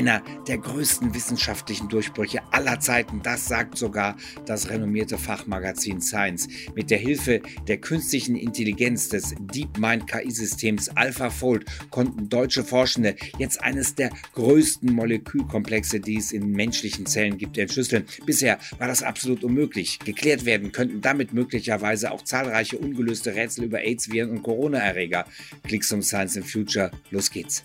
Einer der größten wissenschaftlichen Durchbrüche aller Zeiten, das sagt sogar das renommierte Fachmagazin Science. Mit der Hilfe der künstlichen Intelligenz des DeepMind KI-Systems AlphaFold konnten deutsche Forschende jetzt eines der größten Molekülkomplexe, die es in menschlichen Zellen gibt, entschlüsseln. Bisher war das absolut unmöglich. Geklärt werden könnten damit möglicherweise auch zahlreiche ungelöste Rätsel über AIDS, Viren und Corona-Erreger. Klicks um Science in Future. Los geht's.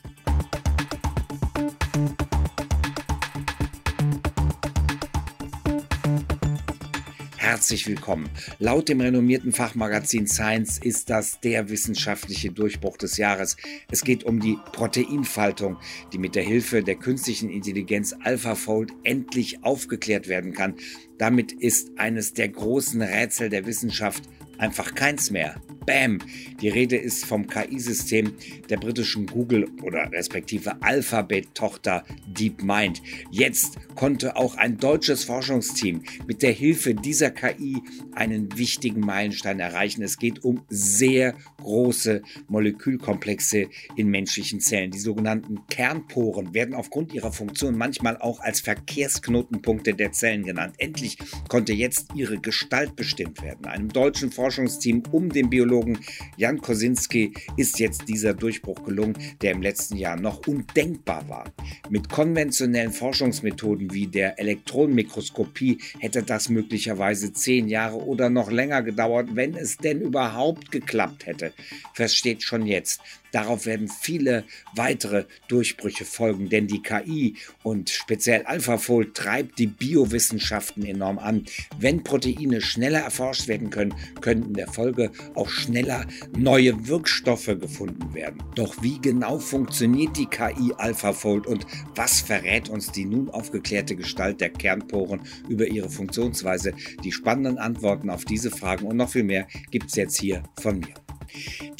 Herzlich willkommen. Laut dem renommierten Fachmagazin Science ist das der wissenschaftliche Durchbruch des Jahres. Es geht um die Proteinfaltung, die mit der Hilfe der künstlichen Intelligenz AlphaFold endlich aufgeklärt werden kann. Damit ist eines der großen Rätsel der Wissenschaft einfach keins mehr. Bam! Die Rede ist vom KI-System der britischen Google oder respektive Alphabet-Tochter DeepMind. Jetzt konnte auch ein deutsches Forschungsteam mit der Hilfe dieser KI einen wichtigen Meilenstein erreichen. Es geht um sehr große Molekülkomplexe in menschlichen Zellen. Die sogenannten Kernporen werden aufgrund ihrer Funktion manchmal auch als Verkehrsknotenpunkte der Zellen genannt. Endlich konnte jetzt ihre Gestalt bestimmt werden. Einem deutschen Forschungsteam um den Biologen Biologen Jan Kosinski ist jetzt dieser Durchbruch gelungen, der im letzten Jahr noch undenkbar war. Mit konventionellen Forschungsmethoden wie der Elektronenmikroskopie hätte das möglicherweise zehn Jahre oder noch länger gedauert, wenn es denn überhaupt geklappt hätte. Fest steht schon jetzt, Darauf werden viele weitere Durchbrüche folgen, denn die KI und speziell AlphaFold treibt die Biowissenschaften enorm an. Wenn Proteine schneller erforscht werden können, können in der Folge auch schneller neue Wirkstoffe gefunden werden. Doch wie genau funktioniert die KI AlphaFold und was verrät uns die nun aufgeklärte Gestalt der Kernporen über ihre Funktionsweise? Die spannenden Antworten auf diese Fragen und noch viel mehr gibt es jetzt hier von mir.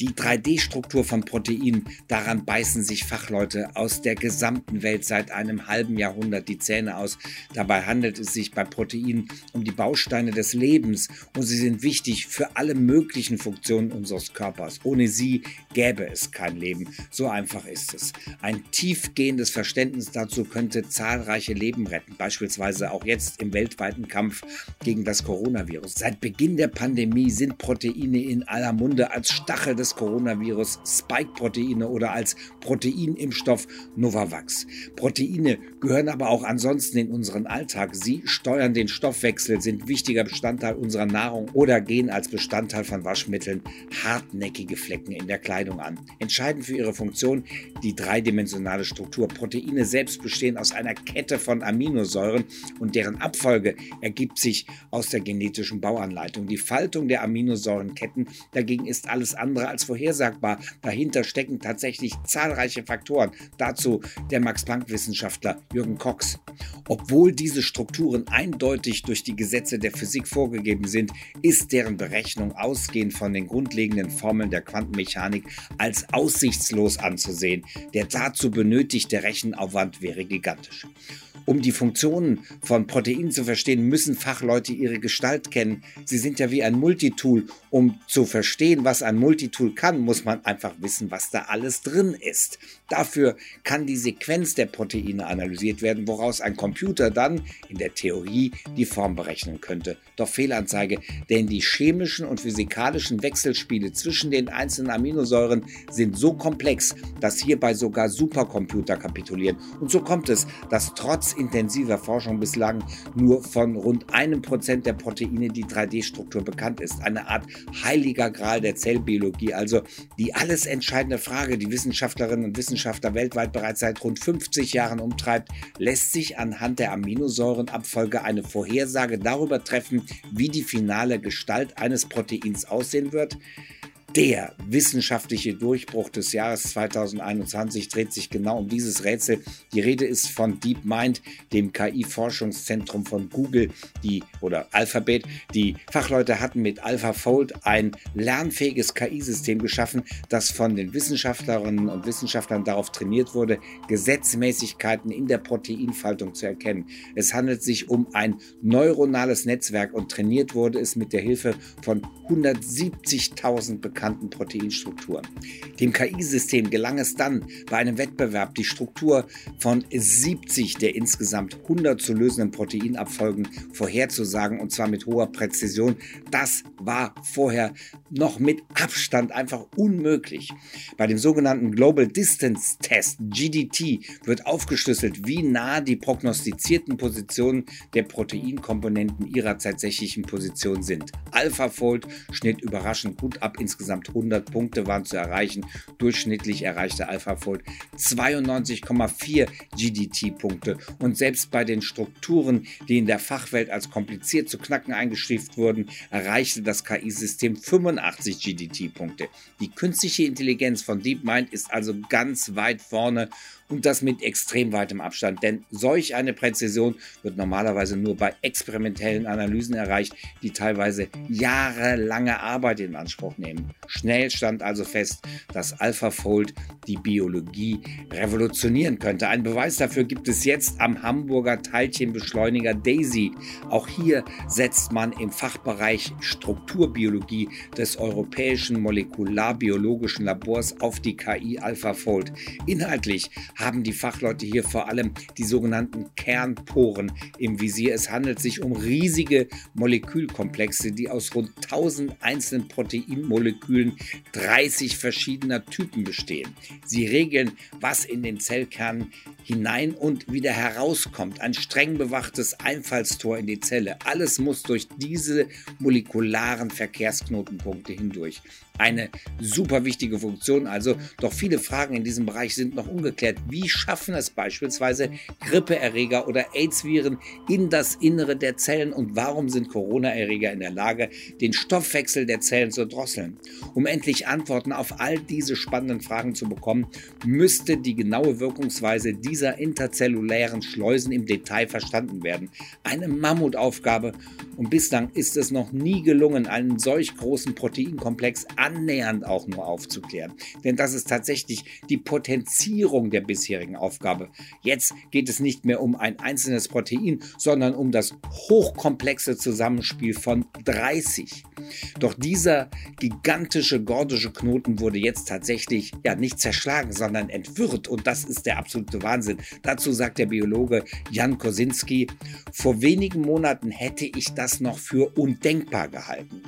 Die 3D-Struktur von Proteinen, daran beißen sich Fachleute aus der gesamten Welt seit einem halben Jahrhundert die Zähne aus. Dabei handelt es sich bei Proteinen um die Bausteine des Lebens und sie sind wichtig für alle möglichen Funktionen unseres Körpers. Ohne sie gäbe es kein Leben. So einfach ist es. Ein tiefgehendes Verständnis dazu könnte zahlreiche Leben retten, beispielsweise auch jetzt im weltweiten Kampf gegen das Coronavirus. Seit Beginn der Pandemie sind Proteine in aller Munde als Stachel des Coronavirus Spike-Proteine oder als Proteinimpfstoff Novavax. Proteine gehören aber auch ansonsten in unseren Alltag. Sie steuern den Stoffwechsel, sind wichtiger Bestandteil unserer Nahrung oder gehen als Bestandteil von Waschmitteln hartnäckige Flecken in der Kleidung an. Entscheidend für ihre Funktion die dreidimensionale Struktur. Proteine selbst bestehen aus einer Kette von Aminosäuren und deren Abfolge ergibt sich aus der genetischen Bauanleitung. Die Faltung der Aminosäurenketten dagegen ist alles andere als vorhersagbar. Dahinter stecken tatsächlich zahlreiche Faktoren. Dazu der Max-Planck-Wissenschaftler Jürgen Cox. Obwohl diese Strukturen eindeutig durch die Gesetze der Physik vorgegeben sind, ist deren Berechnung ausgehend von den grundlegenden Formeln der Quantenmechanik als aussichtslos anzusehen. Der dazu benötigte Rechenaufwand wäre gigantisch. Um die Funktionen von Proteinen zu verstehen, müssen Fachleute ihre Gestalt kennen. Sie sind ja wie ein Multitool. Um zu verstehen, was ein Multitool kann, muss man einfach wissen, was da alles drin ist. Dafür kann die Sequenz der Proteine analysiert werden, woraus ein Computer dann in der Theorie die Form berechnen könnte. Doch Fehlanzeige, denn die chemischen und physikalischen Wechselspiele zwischen den einzelnen Aminosäuren sind so komplex, dass hierbei sogar Supercomputer kapitulieren. Und so kommt es, dass trotz intensiver Forschung bislang nur von rund einem Prozent der Proteine die 3D-Struktur bekannt ist. Eine Art heiliger Gral der Zellbiologie, also die alles entscheidende Frage, die Wissenschaftlerinnen und Wissenschaftler weltweit bereits seit rund 50 Jahren umtreibt, lässt sich anhand der Aminosäurenabfolge eine Vorhersage darüber treffen, wie die finale Gestalt eines Proteins aussehen wird? Der wissenschaftliche Durchbruch des Jahres 2021 dreht sich genau um dieses Rätsel. Die Rede ist von DeepMind, dem KI-Forschungszentrum von Google, die oder Alphabet. Die Fachleute hatten mit AlphaFold ein lernfähiges KI-System geschaffen, das von den Wissenschaftlerinnen und Wissenschaftlern darauf trainiert wurde, Gesetzmäßigkeiten in der Proteinfaltung zu erkennen. Es handelt sich um ein neuronales Netzwerk und trainiert wurde es mit der Hilfe von 170.000 bekannten bekannten Proteinstrukturen. Dem KI-System gelang es dann, bei einem Wettbewerb die Struktur von 70 der insgesamt 100 zu lösenden Proteinabfolgen vorherzusagen und zwar mit hoher Präzision. Das war vorher noch mit Abstand einfach unmöglich. Bei dem sogenannten Global Distance Test GDT wird aufgeschlüsselt, wie nah die prognostizierten Positionen der Proteinkomponenten ihrer tatsächlichen Position sind. AlphaFold schnitt überraschend gut ab. Insgesamt 100 Punkte waren zu erreichen. Durchschnittlich erreichte AlphaFold 92,4 GDT-Punkte. Und selbst bei den Strukturen, die in der Fachwelt als kompliziert zu knacken eingestuft wurden, erreichte das KI-System 85 GDT-Punkte. Die künstliche Intelligenz von DeepMind ist also ganz weit vorne und das mit extrem weitem Abstand, denn solch eine Präzision wird normalerweise nur bei experimentellen Analysen erreicht, die teilweise jahrelange Arbeit in Anspruch nehmen. Schnell stand also fest, dass AlphaFold die Biologie revolutionieren könnte. Ein Beweis dafür gibt es jetzt am Hamburger Teilchenbeschleuniger DAISY. Auch hier setzt man im Fachbereich Strukturbiologie des Europäischen Molekularbiologischen Labors auf die KI AlphaFold. Inhaltlich haben die Fachleute hier vor allem die sogenannten Kernporen im Visier. Es handelt sich um riesige Molekülkomplexe, die aus rund 1000 einzelnen Proteinmolekülen 30 verschiedener Typen bestehen. Sie regeln, was in den Zellkern hinein und wieder herauskommt. Ein streng bewachtes Einfallstor in die Zelle. Alles muss durch diese molekularen Verkehrsknotenpunkte hindurch. Eine super wichtige Funktion also, doch viele Fragen in diesem Bereich sind noch ungeklärt. Wie schaffen es beispielsweise Grippeerreger oder AIDS-Viren in das Innere der Zellen und warum sind Corona-Erreger in der Lage, den Stoffwechsel der Zellen zu drosseln? Um endlich Antworten auf all diese spannenden Fragen zu bekommen, müsste die genaue Wirkungsweise dieser interzellulären Schleusen im Detail verstanden werden. Eine Mammutaufgabe und bislang ist es noch nie gelungen, einen solch großen Proteinkomplex annähernd auch nur aufzuklären. Denn das ist tatsächlich die Potenzierung der bisherigen Aufgabe. Jetzt geht es nicht mehr um ein einzelnes Protein, sondern um das hochkomplexe Zusammenspiel von 30. Doch dieser gigantische gordische Knoten wurde jetzt tatsächlich ja nicht zerschlagen, sondern entwirrt und das ist der absolute Wahnsinn. Dazu sagt der Biologe Jan Kosinski, vor wenigen Monaten hätte ich das noch für undenkbar gehalten.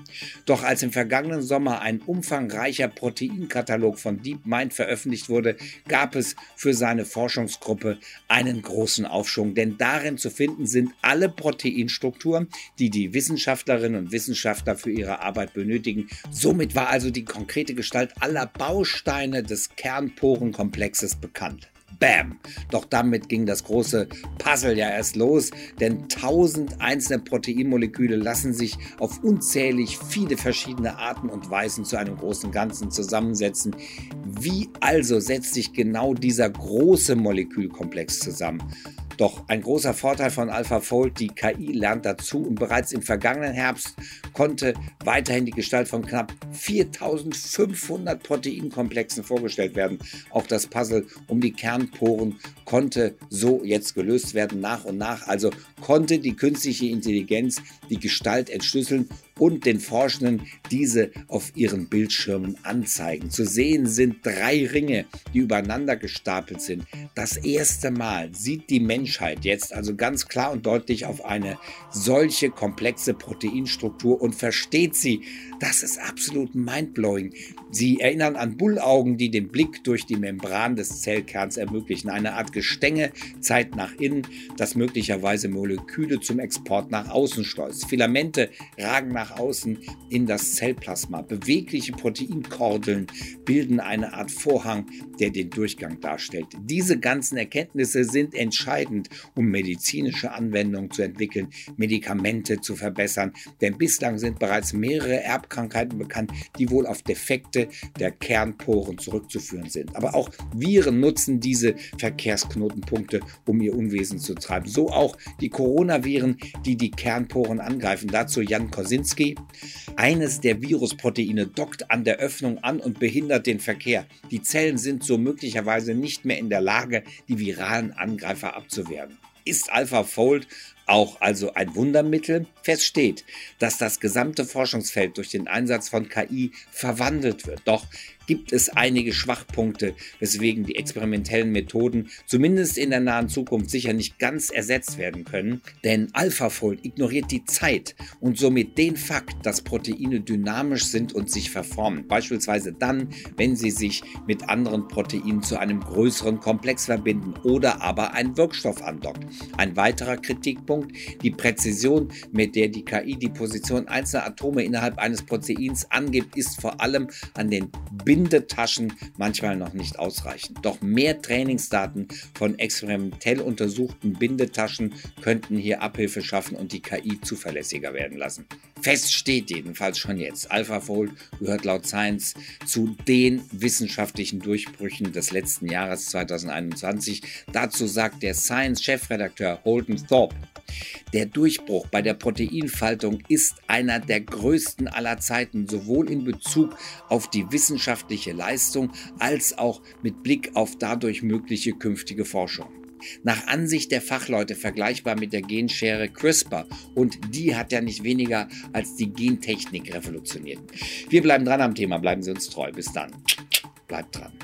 Doch als im vergangenen Sommer ein umfangreicher Proteinkatalog von DeepMind veröffentlicht wurde, gab es für seine Forschungsgruppe einen großen Aufschwung, denn darin zu finden sind alle Proteinstrukturen, die die Wissenschaftlerinnen und Wissenschaftler für ihre Arbeit benötigen. Somit war also die konkrete Gestalt aller Bausteine des Kernporenkomplexes bekannt. Bam! Doch damit ging das große Puzzle ja erst los, denn tausend einzelne Proteinmoleküle lassen sich auf unzählig viele verschiedene Arten und Weisen zu einem großen Ganzen zusammensetzen. Wie also setzt sich genau dieser große Molekülkomplex zusammen? Doch ein großer Vorteil von AlphaFold, die KI lernt dazu und bereits im vergangenen Herbst konnte weiterhin die Gestalt von knapp 4500 Proteinkomplexen vorgestellt werden. Auch das Puzzle um die Kernporen konnte so jetzt gelöst werden nach und nach. Also konnte die künstliche Intelligenz die Gestalt entschlüsseln und den Forschenden diese auf ihren Bildschirmen anzeigen. Zu sehen sind drei Ringe, die übereinander gestapelt sind. Das erste Mal sieht die Menschheit jetzt also ganz klar und deutlich auf eine solche komplexe Proteinstruktur und versteht sie. Das ist absolut mindblowing. Sie erinnern an Bullaugen, die den Blick durch die Membran des Zellkerns ermöglichen. Eine Art Gestänge, Zeit nach innen, das möglicherweise Moleküle zum Export nach außen schleust. Filamente ragen nach nach außen in das Zellplasma. Bewegliche Proteinkordeln bilden eine Art Vorhang, der den Durchgang darstellt. Diese ganzen Erkenntnisse sind entscheidend, um medizinische Anwendungen zu entwickeln, Medikamente zu verbessern, denn bislang sind bereits mehrere Erbkrankheiten bekannt, die wohl auf Defekte der Kernporen zurückzuführen sind. Aber auch Viren nutzen diese Verkehrsknotenpunkte, um ihr Unwesen zu treiben. So auch die Coronaviren, die die Kernporen angreifen. Dazu Jan Kosinski Nowitzki. Eines der Virusproteine dockt an der Öffnung an und behindert den Verkehr. Die Zellen sind so möglicherweise nicht mehr in der Lage, die viralen Angreifer abzuwehren. Ist AlphaFold auch also ein Wundermittel? Fest steht, dass das gesamte Forschungsfeld durch den Einsatz von KI verwandelt wird. Doch gibt es einige Schwachpunkte, weswegen die experimentellen Methoden zumindest in der nahen Zukunft sicher nicht ganz ersetzt werden können. Denn AlphaFold ignoriert die Zeit und somit den Fakt, dass Proteine dynamisch sind und sich verformen. Beispielsweise dann, wenn sie sich mit anderen Proteinen zu einem größeren Komplex verbinden oder aber ein Wirkstoff andockt. Ein weiterer Kritikpunkt, die Präzision, mit der die KI die Position einzelner Atome innerhalb eines Proteins angibt, ist vor allem an den Bindungen Bindetaschen manchmal noch nicht ausreichen. Doch mehr Trainingsdaten von experimentell untersuchten Bindetaschen könnten hier Abhilfe schaffen und die KI zuverlässiger werden lassen. Fest steht jedenfalls schon jetzt, AlphaFold gehört laut Science zu den wissenschaftlichen Durchbrüchen des letzten Jahres 2021. Dazu sagt der Science-Chefredakteur Holden Thorpe, der Durchbruch bei der Proteinfaltung ist einer der größten aller Zeiten, sowohl in Bezug auf die wissenschaftliche Leistung als auch mit Blick auf dadurch mögliche künftige Forschung. Nach Ansicht der Fachleute vergleichbar mit der Genschere CRISPR und die hat ja nicht weniger als die Gentechnik revolutioniert. Wir bleiben dran am Thema, bleiben Sie uns treu. Bis dann. Bleibt dran.